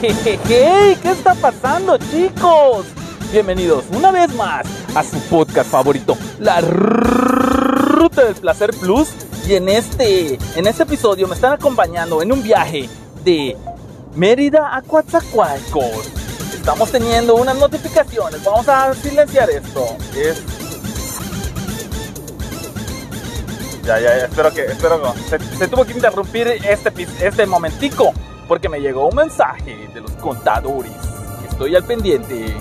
¿Qué está pasando, chicos? Bienvenidos una vez más a su podcast favorito, La Ruta del Placer Plus. Y en este, en este episodio me están acompañando en un viaje de Mérida a Coatzacoalcos. Estamos teniendo unas notificaciones. Vamos a silenciar esto. Es Ya, ya, ya, espero que, espero que, se, tuvo que interrumpir este, este momentico porque me llegó un mensaje de los contadores. Estoy al pendiente,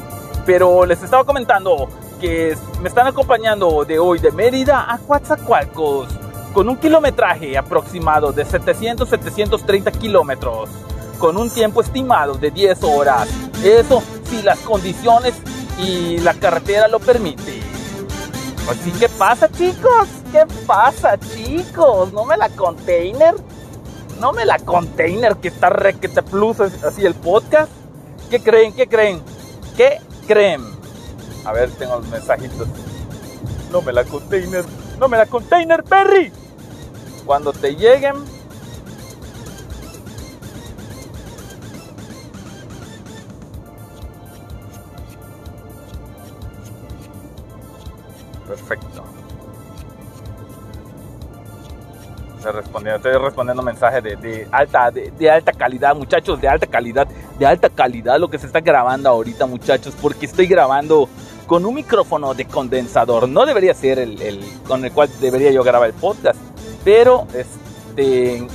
pero les estaba comentando que me están acompañando de hoy de Mérida a Coatzacoalcos con un kilometraje aproximado de 700-730 kilómetros, con un tiempo estimado de 10 horas. Eso si las condiciones y la carretera lo permiten. Así que pasa, chicos. ¿Qué pasa, chicos? ¿No me la container? ¿No me la container que está requete plus así el podcast? ¿Qué creen? ¿Qué creen? ¿Qué creen? A ver, tengo los mensajitos. No me la container. No me la container, Perry. Cuando te lleguen, Perfecto. Respondiendo, estoy respondiendo mensajes de, alta, de, alta calidad, muchachos, de alta calidad, de alta calidad lo que se está grabando ahorita, muchachos, porque estoy grabando con un micrófono de condensador. No debería ser el, con el cual debería yo grabar el podcast, pero este,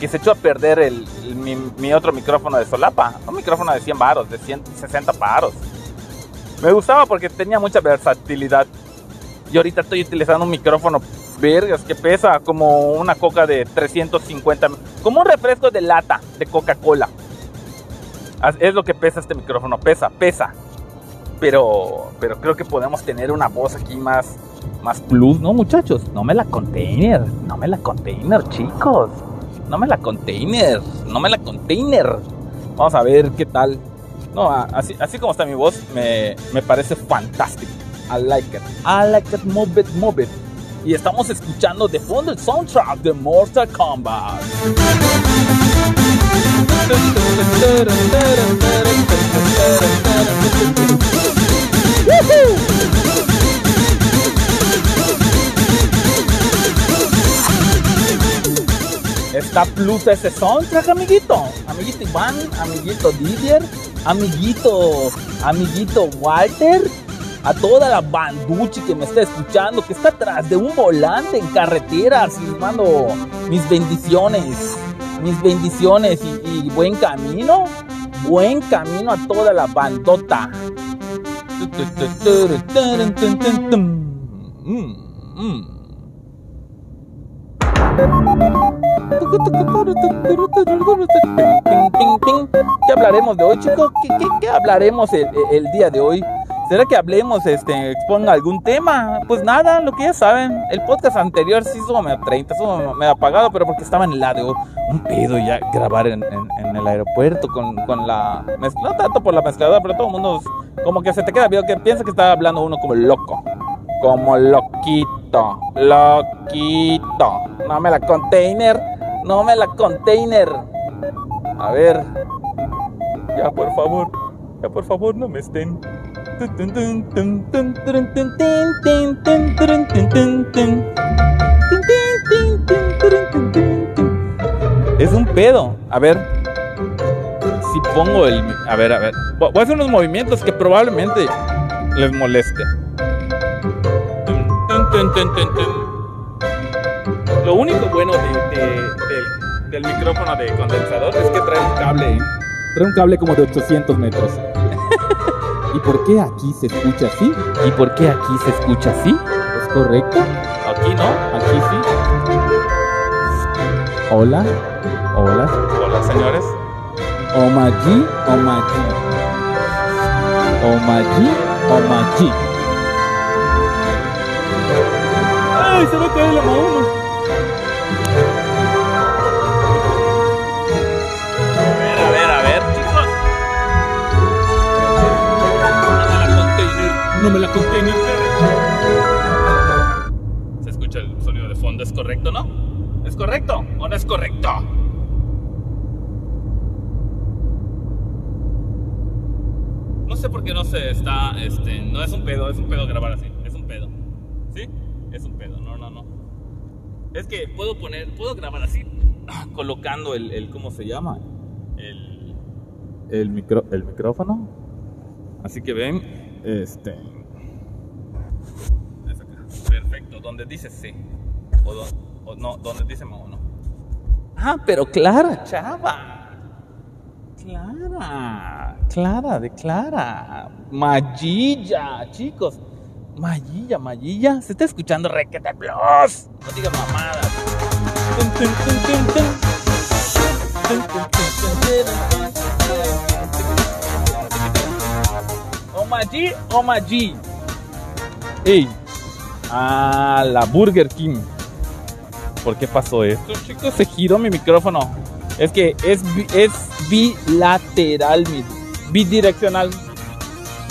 que se echó a perder el, mi, mi, otro micrófono de solapa, un micrófono de 100 baros, de 160 baros. Me gustaba porque tenía mucha versatilidad y ahorita estoy utilizando un micrófono vergas que pesa como una coca de 350, como un refresco de lata de Coca-Cola. Es lo que pesa este micrófono, pesa, pesa. Pero, pero creo que podemos tener una voz aquí más, más plus, ¿no, muchachos? No me la container, no me la container, chicos. No me la container, no me la container. Vamos a ver qué tal. No, así, así como está mi voz, me, me parece fantástico. I like it. I like it, move it, move it. Y estamos escuchando de fondo el soundtrack de Mortal Kombat. Está plus ese soundtrack, amiguito. Amiguito Iván, amiguito Didier, amiguito, amiguito Walter a toda la banduchi que me está escuchando, que está atrás de un volante en carretera, mando mis bendiciones, mis bendiciones y, buen camino, buen camino a toda la bandota. ¿Qué hablaremos de hoy, chicos? ¿Qué, hablaremos el día de hoy? ¿Será que hablemos, este, exponga algún tema? Pues nada, lo que ya saben. El podcast anterior sí estuvo medio 30, estuvo medio apagado, pero porque estaba en el lado. Un pedo ya grabar en, el aeropuerto con, la mezcla. No tanto por la mezcladora, pero todo el mundo como que se te queda vio que piensa que está hablando uno como loco. Como loquito. Loquito. No me la container. No me la container. A ver. Ya, por favor. Ya, por favor, no me estén. Es un pedo. A ver. Si pongo el. A ver, a ver. Voy a hacer unos movimientos que probablemente les moleste. Lo único bueno del micrófono de condensador es que trae un cable. Trae un cable como de 800 metros. ¿Y por qué aquí se escucha así? ¿Y por qué aquí se escucha así? ¿Es correcto? Aquí no, aquí sí. Hola, hola. Hola, señores. Omaji, Omaji. Omaji, Omaji. ¡Ay, se va a caer la mano! No me la Se escucha el sonido de fondo, ¿es correcto, no? ¿Es correcto o no es correcto? No sé por qué no se está, este, no es un pedo, es un pedo grabar así, es un pedo. ¿Sí? Es un pedo, no, no, no. Es que puedo poner, puedo grabar así, colocando el, el ¿cómo se llama? El, el, micro, el micrófono. Así que ven, este... es acá. Perfecto, donde dice sí. O, o no, donde dice no, no. Ah, pero Clara, chava. Clara, Clara, de Clara. Mayilla, chicos. Mayilla, Mayilla. Se está escuchando Requete Plus. No digas mamadas. Tun, tun, tun, tun, tun. A la Burger King. ¿Por qué pasó esto, chicos? Se giró mi micrófono. Es que es, es bilateral, bidireccional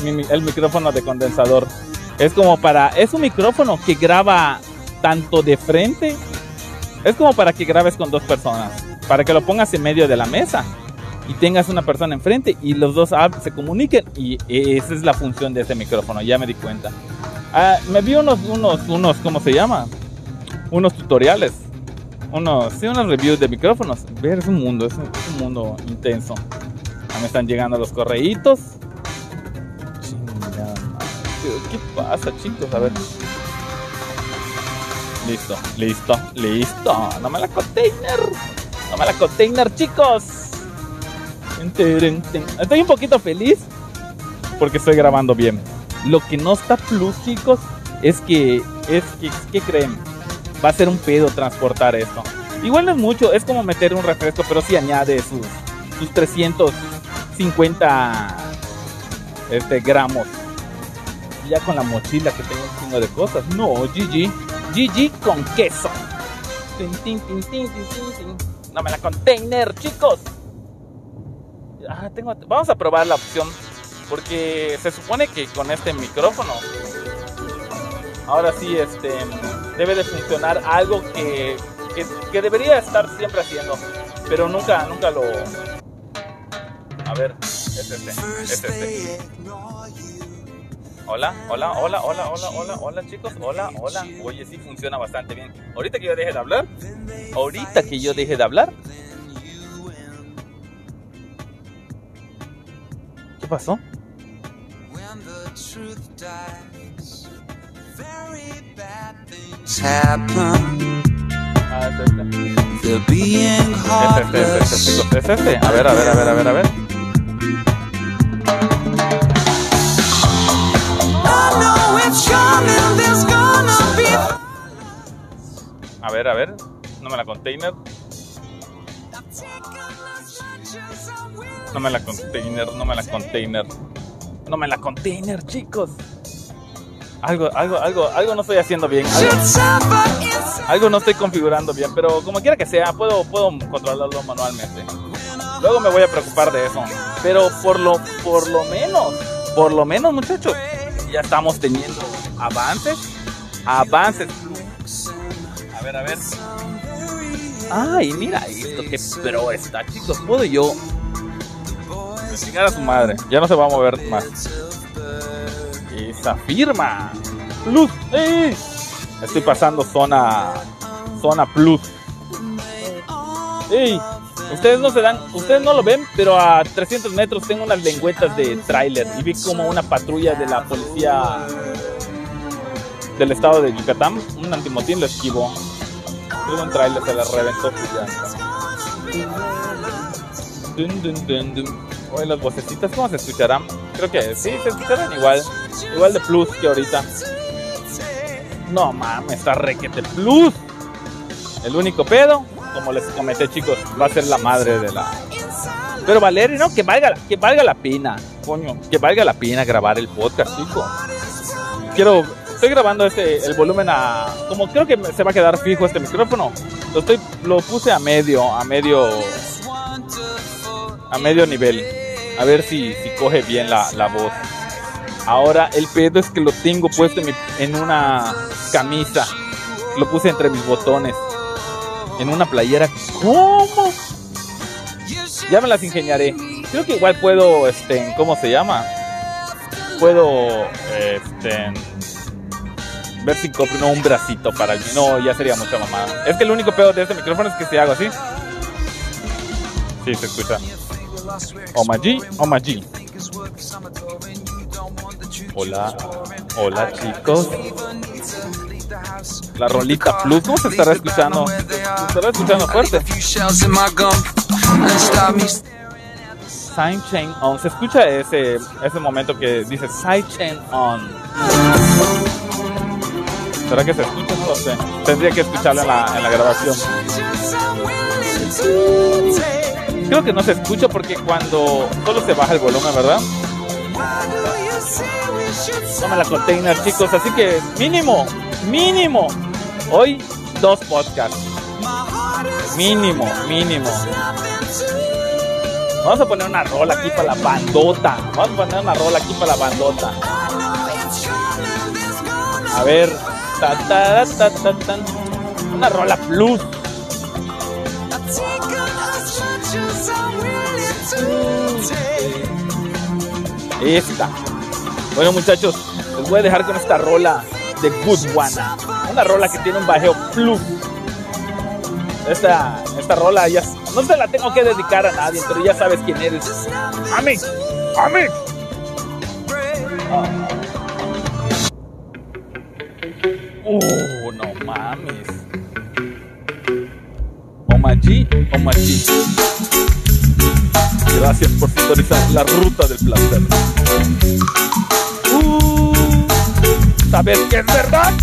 el micrófono de condensador. Es como para. Es un micrófono que graba tanto de frente. Es como para que grabes con dos personas. Para que lo pongas en medio de la mesa y tengas una persona enfrente y los dos se comuniquen. Y esa es la función de este micrófono, ya me di cuenta. Ah, me vi unos, unos, unos, ¿cómo se llama? Unos tutoriales. Unos, sí, unos reviews de micrófonos. Ver, es un mundo, es un, mundo intenso. Ya me están llegando los correitos. ¿Qué, pasa, chicos? A ver. Listo, listo, listo. No me la container. No me la container, chicos. Estoy un poquito feliz porque estoy grabando bien. Lo que no está plus, chicos, es que es que ¿qué creen? Va a ser un pedo transportar esto. Igual no es mucho, es como meter un refresco, pero si añade sus, sus 350 este, gramos. Ya con la mochila que tengo un chingo de cosas. No, GG. GG con queso. Tin, tin, tin. No me la container, chicos. Ah, tengo, vamos a probar la opción. Porque se supone que con este micrófono. Ahora sí, este. Debe de funcionar algo que, que, que debería estar siempre haciendo. Pero nunca, nunca lo. A ver, es este. Es este. Hola, hola, hola, hola, hola, hola, hola chicos, hola, hola. Oye, sí funciona bastante bien. Ahorita que yo deje de hablar, ahorita que yo deje de hablar. ¿Qué pasó? Truth dies, very bad things happen. Ah, es este. The being Es este, es este, heartless. chicos, es este. A ver, a ver, a ver, a ver, a ver. A ver, a ver. No me la container. No me la container, no me la container. No me la container, chicos. Algo, algo, algo, algo no estoy haciendo bien. Algo, no estoy configurando bien, pero como quiera que sea, puedo, puedo controlarlo manualmente. Luego me voy a preocupar de eso. Pero por lo, por lo menos, por lo menos, muchachos, ya estamos teniendo avances. Avances. A ver, a ver. Ay, mira esto, qué pro está, chicos. Puedo yo a su madre. Ya no se va a mover más. Esa firma. Plus. Estoy pasando zona. Zona plus. Ustedes no se dan, ustedes no lo ven, pero a 300 metros tengo unas lengüetas de tráiler y vi como una patrulla de la policía del estado de Yucatán, un antimotín lo esquivó. Un tráiler se le reventó su. Dun, dun, dun, dun. Oye, las vocecitas, ¿cómo se escucharán? Creo que sí, se escucharán igual. Igual de plus que ahorita. No mames, está requete plus. El único pedo, como les comenté, chicos, va a ser la madre de la. Pero Valeria, no, que valga, que valga la pena, coño, que valga la pena grabar el podcast, chico. Quiero, estoy grabando este, el volumen a, como creo que se va a quedar fijo este micrófono, lo estoy, lo puse a medio, a medio, a medio nivel, a ver si, si coge bien la, la voz. Ahora el pedo es que lo tengo puesto en, mi- en una camisa, lo puse entre mis botones, en una playera. ¿Cómo? Ya me las ingeniaré. Creo que igual puedo, este, ¿cómo se llama? puedo este, ver si compro un bracito para el No, ya sería mucha mamada. Es que el único pedo de este micrófono es que si hago así. Sí, se escucha. Omaji, Omaji. Hola, hola chicos. La rolita plus, ¿cómo se estará escuchando? Se estará escuchando fuerte. Sidechain on. Se escucha ese, ese momento que dice sidechain on. ¿Será que se escucha? No lo sé. Tendría que escucharlo en la, en la grabación. Creo que no se escucha porque cuando solo se baja el volumen, ¿verdad? Toma la container, chicos. Así que mínimo, mínimo. Hoy dos podcasts. Mínimo, mínimo. Vamos a poner una rola aquí para la bandota. Vamos a poner una rola aquí para la bandota. A ver. Una rola plus. Esta. Bueno, muchachos, les voy a dejar con esta rola de Good One. Una rola que tiene un bajeo plus. Esta, esta rola ya no se la tengo que dedicar a nadie, pero ya sabes quién eres. A mí, a mí. Uh, no mames. Omaji, Omaji. Gracias por sintonizar la ruta del placer. Uh, ¿Sabes qué es verdad?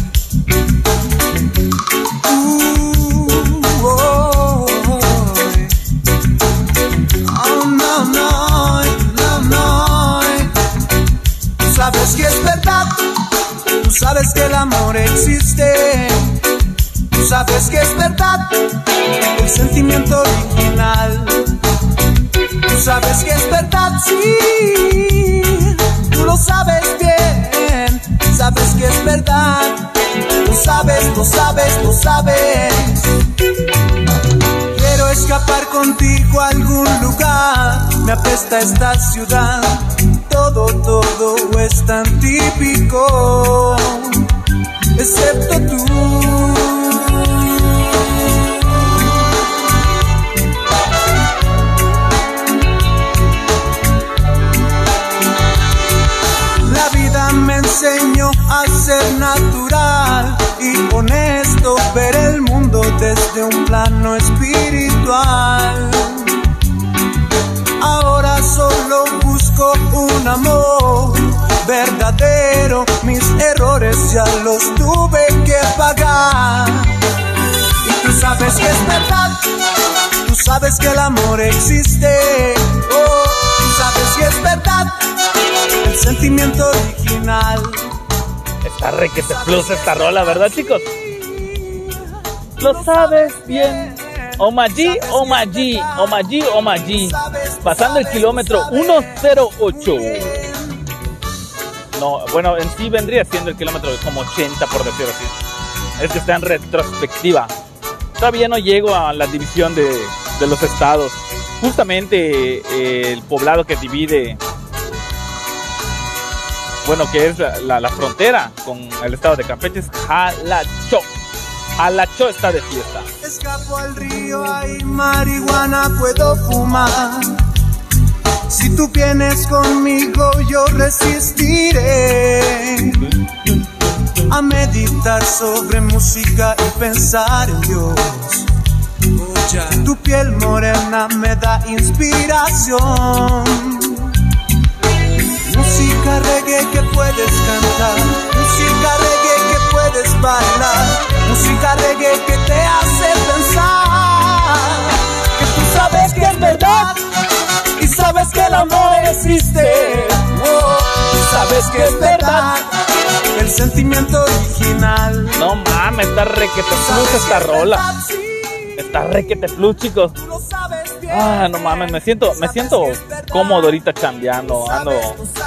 Sabes que es verdad. Tú sabes que el amor existe. Tú sabes que es verdad. El sentimiento original. Tú sabes que es verdad, sí. Tú lo sabes bien. Sabes que es verdad. Tú sabes, tú sabes, tú sabes. Quiero escapar contigo a algún lugar. Me apesta esta ciudad. Todo, todo es tan típico. Excepto tú. Natural y honesto, ver el mundo desde un plano espiritual. Ahora solo busco un amor verdadero, mis errores ya los tuve que pagar. Y tú sabes que es verdad, tú sabes que el amor existe. Oh, tú sabes que es verdad, el sentimiento original. Está re que se plus esta rola, ¿verdad, chicos? Lo sabes bien. Omaji, Omaji, Omaji, Omaji. Pasando el kilómetro 108. No, bueno, en sí vendría siendo el kilómetro como 80, por decirlo así. Es que está en retrospectiva. Todavía no llego a la división de, de los estados. Justamente eh, el poblado que divide bueno, que es la, la- la frontera con el estado de Campeche, es Jalacho. Jalacho está de fiesta. Escapo al río, hay marihuana, puedo fumar. Si tú vienes conmigo, yo resistiré a meditar sobre música y pensar en Dios. Tu piel morena me da inspiración. Música reggae que puedes cantar, música reggae que puedes bailar, música reggae que te hace pensar que tú sabes que es verdad y sabes que el amor existe. Oh, y sabes que es verdad el sentimiento original. No mames, está requete plus esta rola. Está requete plus, chicos. Tú lo sabes bien. Ah, no mames, me siento, me siento cómodo ahorita chambeando. Ando,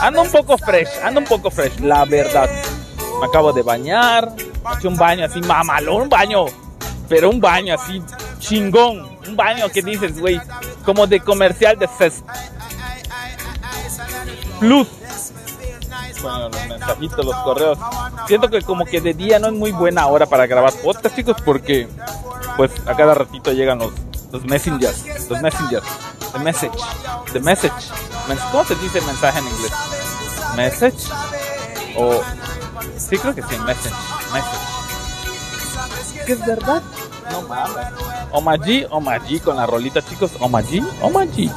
ando un poco fresh, ando un poco fresh, la verdad. Me acabo de bañar, hecho un baño así mamalón, un baño, pero un baño así chingón. Un baño que dices, güey, como de comercial de Fest Plus. Bueno, los mensajitos, los correos. Siento que como que de día no es muy buena hora para grabar podcast, chicos, porque pues a cada ratito llegan los, los messengers, los messengers, the message, the message. ¿Cómo se dice mensaje en inglés? Message o sí creo que sí, message, message. ¿Qué es verdad? No mames. Omaji, Omaji con la rolita, chicos. Omaji, Omaji.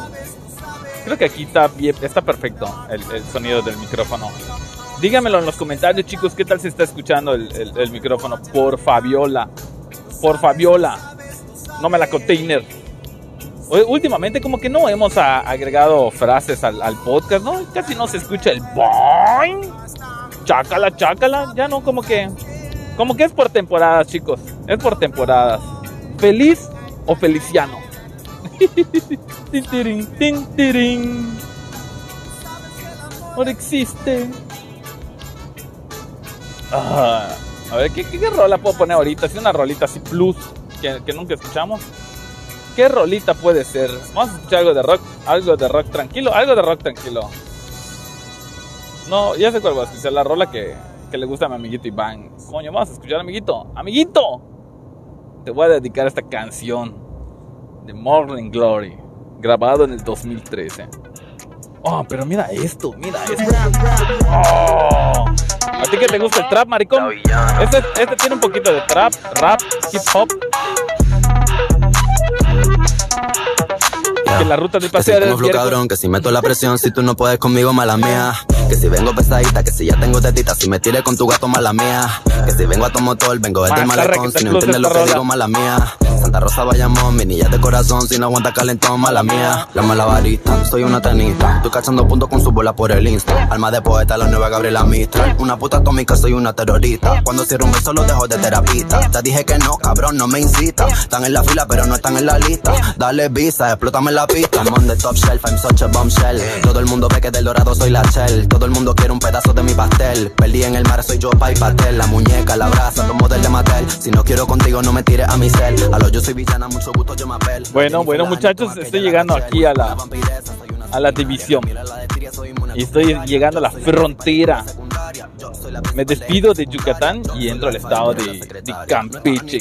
Creo que aquí está bien, está perfecto el, sonido del micrófono. Dígamelo en los comentarios, chicos, qué tal se está escuchando el, el- el micrófono. Por Fabiola. Por Fabiola. No me la container. Últimamente como que no hemos a- agregado frases al, podcast, ¿no? Casi no se escucha el boing. Chácala, chácala. Ya no, como que... Como que es por temporadas, chicos. Es por temporadas. ¿Feliz o feliciano? Ahora existe. Ah, a ver, ¿qué, qué, rola puedo poner ahorita? Es una rolita así plus que nunca escuchamos. ¿Qué rolita puede ser? Vamos a escuchar algo de rock, algo de rock tranquilo, algo de rock tranquilo. No, ya sé cuál va a escuchar, la rola que, que le gusta a mi amiguito Iván. Coño, vamos a escuchar, amiguito. ¡Amiguito! Te voy a dedicar esta canción de Morning Glory, grabado en el 2013. Oh, pero mira esto, mira esto. Oh. ¿A ti que te gusta el trap, maricón? Este, este tiene un poquito de trap, rap, hip hop. Que la ruta de Que si paseo tengo del flow cabrón, que si meto la presión, si tú no puedes conmigo, mala mía. Que si vengo pesadita, que si ya tengo tetita, si me tires con tu gato, mala mía. Que si vengo a tu motor, vengo desde el malecón, si no entiendes lo que digo, mala mía. Santa Rosa Bayamón, mi niña de corazón, si no aguanta calentón, mala mía. La malabarista, soy una tenista. Estoy cachando puntos con su bola por el Insta. Alma de poeta, la nueva Gabriela Mistral. Una puta atómica, soy una terrorista. Cuando cierro un beso, lo dejo de terapista. Te dije que no, cabrón, no me incita. Están en la fila, pero no están en la lista. Dale visa, explótame la pista. I'm on the top shelf, I'm such a bombshell. Todo el mundo ve que del dorado soy la shell. Todo el mundo quiere un pedazo de mi pastel. Perdí en el mar, soy yo, pa' y pastel. La muñeca, la brasa, tomo del de Mattel. Si no quiero contigo, no me tires a mi cel. A lo yo soy villana, mucho gusto, yo me apel. Bueno, bueno, muchachos, estoy llegando aquí a la- a la división. Y estoy llegando a la frontera. Me despido de Yucatán y entro al estado de, de Campeche.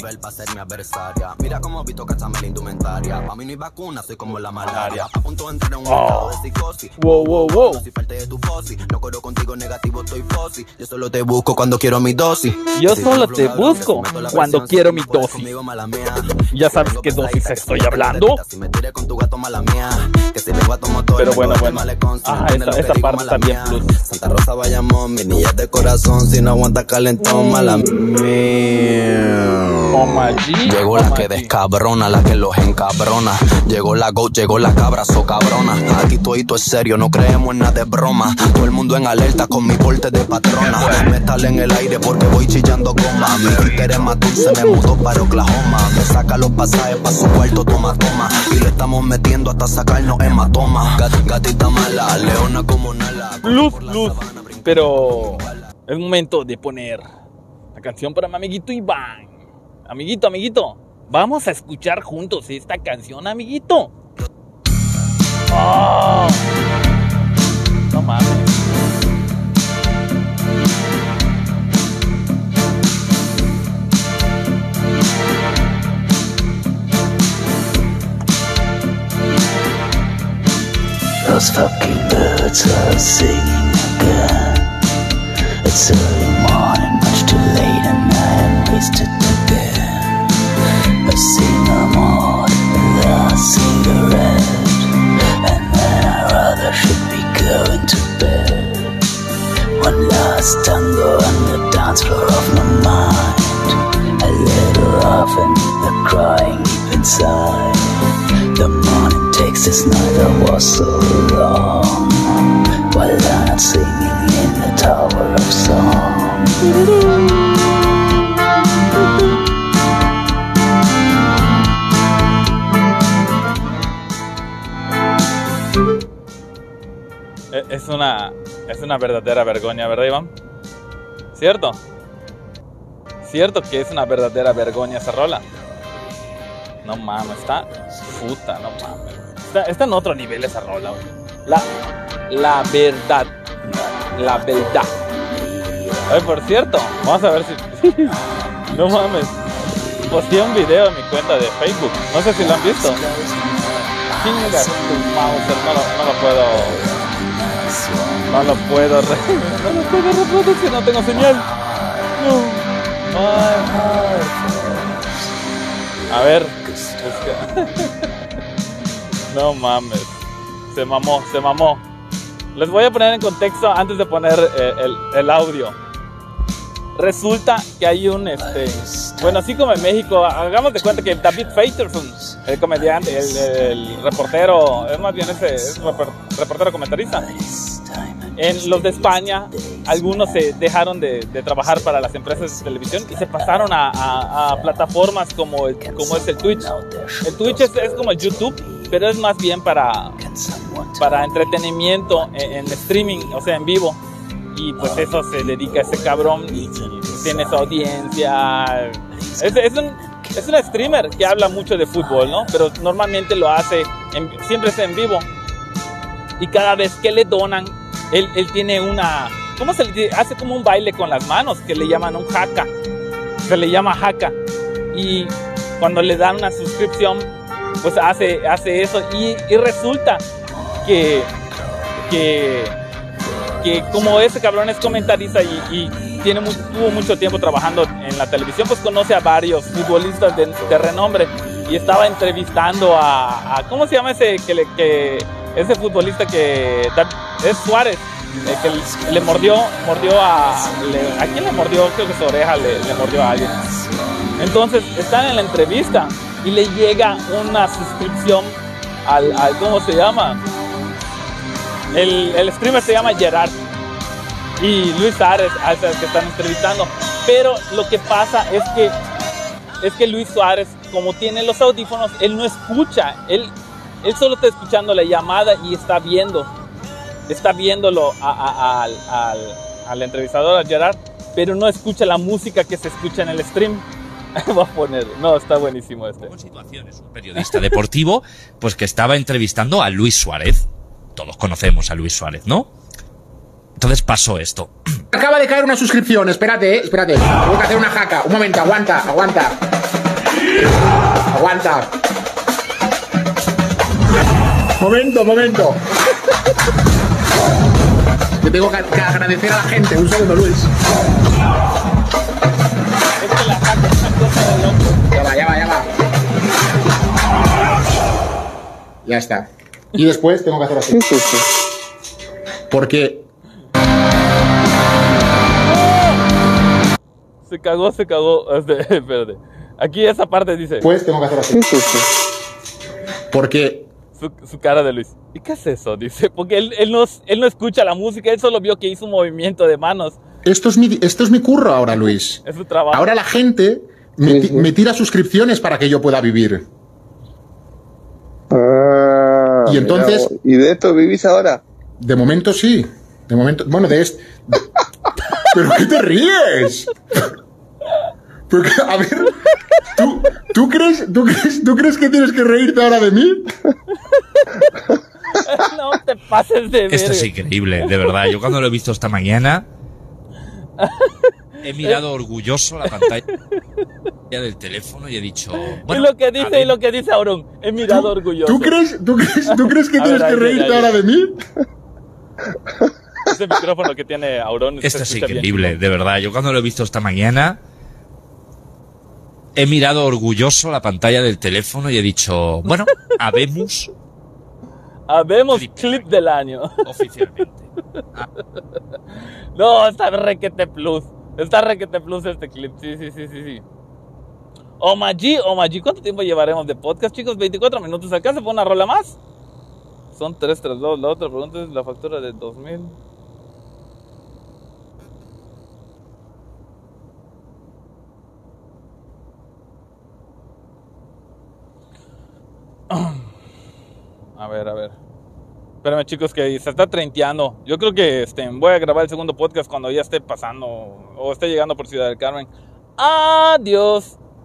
Oh. Wow, wow, wow. Yo solo te busco cuando quiero mi dosis. Ya sabes qué dosis estoy hablando. Pero bueno, bueno. Ah, esta digo, parte también plus. Santa Rosa Bayamón, mi niña de corazón, si no aguanta calentón, mala mía. Llegó la que descabrona, la que los encabrona. Llegó la go, llegó la cabra, so cabrona. Aquí todo es serio, no creemos en nada de broma. Todo el mundo en alerta con mi porte de patrona. Metal en el aire porque voy chillando goma. Mi Twitter es más dulce, me mudó para Oklahoma. Me saca los pasajes pa' su cuarto, toma, toma. Y le estamos metiendo hasta sacarnos hematoma. Gat- gatita mala, leona como Nala. Plus, plus. Pero es momento de poner la canción para mi amiguito Iván. Amiguito, amiguito, vamos a escuchar juntos esta canción, amiguito. Oh. No mames. It's early morning, much too late, and I am wasted again. I see no more the cigarette, and then I rather should be going to bed. One last tango on the dance floor of my mind. A little laughing, the crying deep inside. The morning takes this night that was so long While I'm singing in the tower of song E- Es una, es una verdadera vergüenza, ¿verdad, Iván? ¿Cierto? ¿Cierto que es una verdadera vergüenza esa rola? No mames, está puta, no mames. Está en otro nivel esa rola, güey. La, la verdad. La verdad. Ay, por cierto, vamos a ver si. no mames. Posteé un video en mi cuenta de Facebook. No sé si lo han visto. No lo, no lo puedo. No lo puedo. re- No lo puedo reproducir, no tengo señal. No. A ver. No mames. Se mamó, se mamó. Les voy a poner en contexto antes de poner eh, el, el audio. Resulta que hay un, este, bueno, así como en México, hagamos de cuenta que David Faitelson, el comediante, el, el reportero, es más bien ese, es reportero comentarista. En los de España, algunos se dejaron de, de trabajar para las empresas de televisión y se pasaron a, a- a plataformas como, el- como es el Twitch. El Twitch es, es como el YouTube, pero es más bien para, para entretenimiento en, en streaming, o sea, en vivo. Y pues eso se dedica a ese cabrón y, tiene su audiencia. Es, es un, es un streamer que habla mucho de fútbol, ¿no? Pero normalmente lo hace, en- siempre es en vivo. Y cada vez que le donan, él, él tiene una... ¿Cómo se le dice? Hace como un baile con las manos que le llaman un haka. Se le llama haka. Y cuando le dan una suscripción, pues hace, hace eso. Y, y resulta que, que, que como ese cabrón es comentarista y, tiene tuvo mucho tiempo trabajando en la televisión, pues conoce a varios futbolistas de, renombre. Y estaba entrevistando a, ¿cómo se llama ese que, le, ese futbolista que es Suárez? que le, mordió, mordió a, ¿a quién le mordió? Creo que su oreja le, mordió a alguien. Entonces están en la entrevista y le llega una suscripción al- ¿cómo se llama? El, el streamer se llama Gerard y Luis Suárez es el que están entrevistando. Pero lo que pasa es que es que Luis Suárez, como tiene los audífonos, él no escucha, él, él solo está escuchando la llamada y está viendo, está viéndolo a- a- al, al, al entrevistador, a Gerard, pero no escucha la música que se escucha en el stream. Va a poner, no, está buenísimo este. situaciones. Un periodista deportivo, pues que estaba entrevistando a Luis Suárez. Todos conocemos a Luis Suárez, ¿no? Entonces pasó esto. Acaba de caer una suscripción, espérate, eh, espérate. Tengo que hacer una jaca. Un momento, aguanta, aguanta. Aguanta. Momento, momento. Te tengo que, agradecer a la gente. Un segundo, Luis. Ya va, ya va, ya va. Ya está. Y después tengo que hacer así. Porque Se cagó, se cagó. Este, espérate. Aquí esa parte dice después tengo que hacer así. Porque su, su cara de Luis. ¿Y qué es eso? Dice, porque él, él, no, él no escucha la música, él solo vio que hizo un movimiento de manos. esto es mi, esto es mi curro ahora, Luis. Es su trabajo. Ahora la gente me, me tira suscripciones para que yo pueda vivir. Y entonces- mira, ¿Y de esto vivís ahora? De momento sí. De momento. Bueno, de este. ¿Pero qué te ríes? Pero que- a ver. ¿tú, tú, crees, tú, crees, ¿Tú crees que tienes que reírte ahora de mí? no te pases de Esto es verga. increíble, de verdad. Yo cuando lo he visto esta mañana, he mirado orgulloso la pantalla del teléfono y he dicho... y Bueno, lo que dice, y lo que dice Auron, he mirado orgulloso. ¿Tú crees, tú crees, tú crees que tienes ver, que reírte ahí ahora de mí? Ese micrófono que tiene Auron. Esto es escucha bien. increíble, de verdad. Yo cuando lo he visto esta mañana, he mirado orgulloso la pantalla del teléfono y he dicho, bueno, habemos Habemos Clip. clip del año. oficialmente. No, está requete plus. Está requete plus este clip. Sí, sí, sí, sí, sí. Omaji, Omaji, ¿cuánto tiempo llevaremos de podcast, chicos? 24 minutos. ¿Acá se pone una rola más? Son 3 tras 2. La otra pregunta es la factura de 2000. A ver, a ver. Espérame, chicos, que se está treinteando. Yo creo que este, voy a grabar el segundo podcast cuando ya esté pasando o esté llegando por Ciudad del Carmen. Adiós.